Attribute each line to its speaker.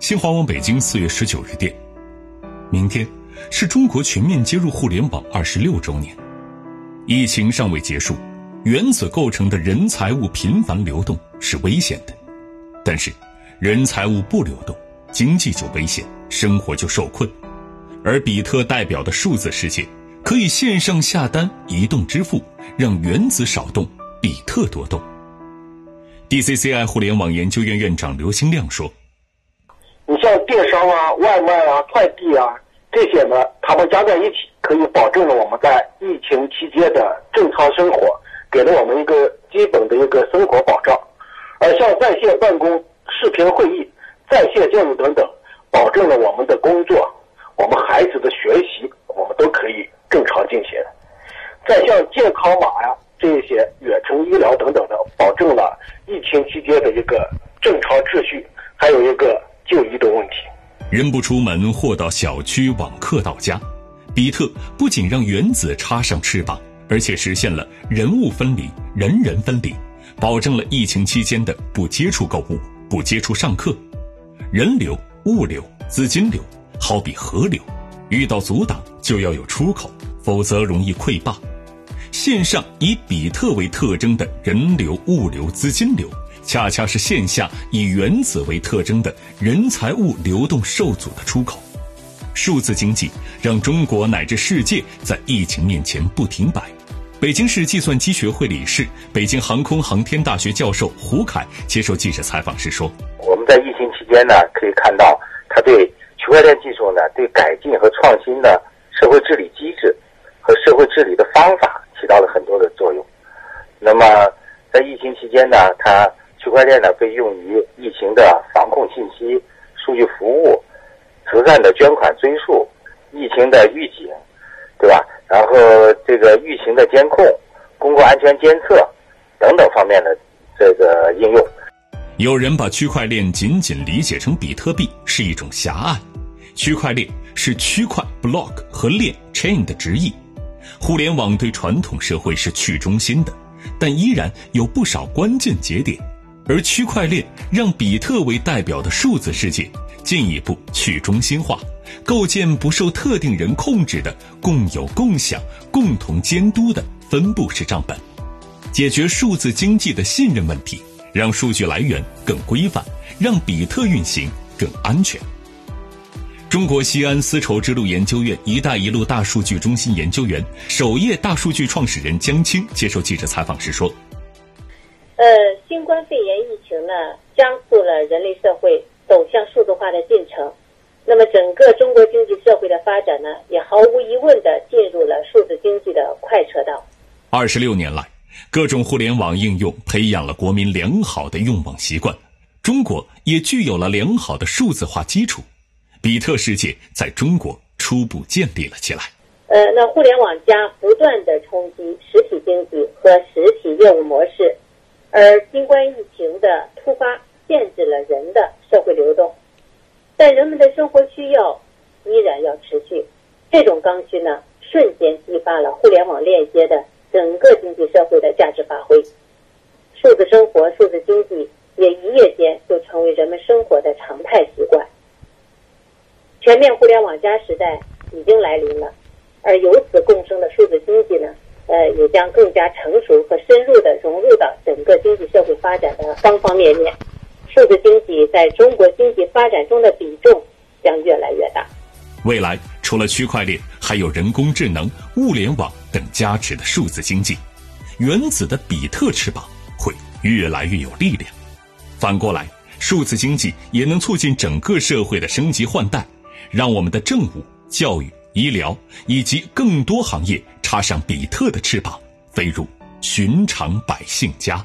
Speaker 1: 新华网北京四月十九日电，明天是中国全面接入互联网二十六周年。疫情尚未结束，原子构成的人财物频繁流动是危险的，但是人财物不流动，经济就危险，生活就受困。而比特代表的数字世界，可以线上下单、移动支付，让原子少动，比特多动。DCCI 互联网研究院院长刘兴亮说：“
Speaker 2: 你像电商啊、外卖啊、快递啊这些呢，它们加在一起，可以保证了我们在疫情期间的正常生活，给了我们一个基本的一个生活保障。而像在线办公、视频会议、在线教育等等，保证了我们的工作、我们孩子的学习，我们都可以正常进行。再像健康码呀。”这些远程医疗等等的，保证了疫情期间的一个正常秩序，还有一个就医的问题。
Speaker 1: 人不出门，货到小区，网课到家。比特不仅让原子插上翅膀，而且实现了人物分离、人人分离，保证了疫情期间的不接触购物、不接触上课。人流、物流、资金流，好比河流，遇到阻挡就要有出口，否则容易溃坝。线上以比特为特征的人流、物流、资金流，恰恰是线下以原子为特征的人财物流动受阻的出口。数字经济让中国乃至世界在疫情面前不停摆。北京市计算机学会理事、北京航空航天大学教授胡凯接受记者采访时说：“
Speaker 3: 我们在疫情期间呢，可以看到它对区块链技术呢，对改进和创新的社会治理机制和社会治理的方法。”起到了很多的作用。那么，在疫情期间呢，它区块链呢被用于疫情的防控信息、数据服务、慈善的捐款追溯、疫情的预警，对吧？然后这个疫情的监控、公共安全监测等等方面的这个应用。
Speaker 1: 有人把区块链仅仅理解成比特币是一种狭隘。区块链是区块 （block） 和链 （chain） 的直译。互联网对传统社会是去中心的，但依然有不少关键节点，而区块链让比特为代表的数字世界进一步去中心化，构建不受特定人控制的共有、共享、共同监督的分布式账本，解决数字经济的信任问题，让数据来源更规范，让比特运行更安全。中国西安丝绸之路研究院“一带一路”大数据中心研究员、首页大数据创始人江青接受记者采访时说：“
Speaker 4: 呃，新冠肺炎疫情呢，加速了人类社会走向数字化的进程。那么，整个中国经济社会的发展呢，也毫无疑问的进入了数字经济的快车道。
Speaker 1: 二十六年来，各种互联网应用培养了国民良好的用网习惯，中国也具有了良好的数字化基础。”比特世界在中国初步建立了起来。
Speaker 4: 呃，那互联网加不断的冲击实体经济和实体业务模式，而新冠疫情的突发限制了人的社会流动，但人们的生活需要依然要持续。这种刚需呢，瞬间激发了互联网链接的整个经济社会的价值发挥。数字生活、数字经济也一夜间就成为人们生活的常态习惯。全面互联网加时代已经来临了，而由此共生的数字经济呢，呃，也将更加成熟和深入的融入到整个经济社会发展的方方面面。数字经济在中国经济发展中的比重将越来越大。
Speaker 1: 未来除了区块链，还有人工智能、物联网等加持的数字经济，原子的比特翅膀会越来越有力量。反过来，数字经济也能促进整个社会的升级换代。让我们的政务、教育、医疗以及更多行业插上比特的翅膀，飞入寻常百姓家。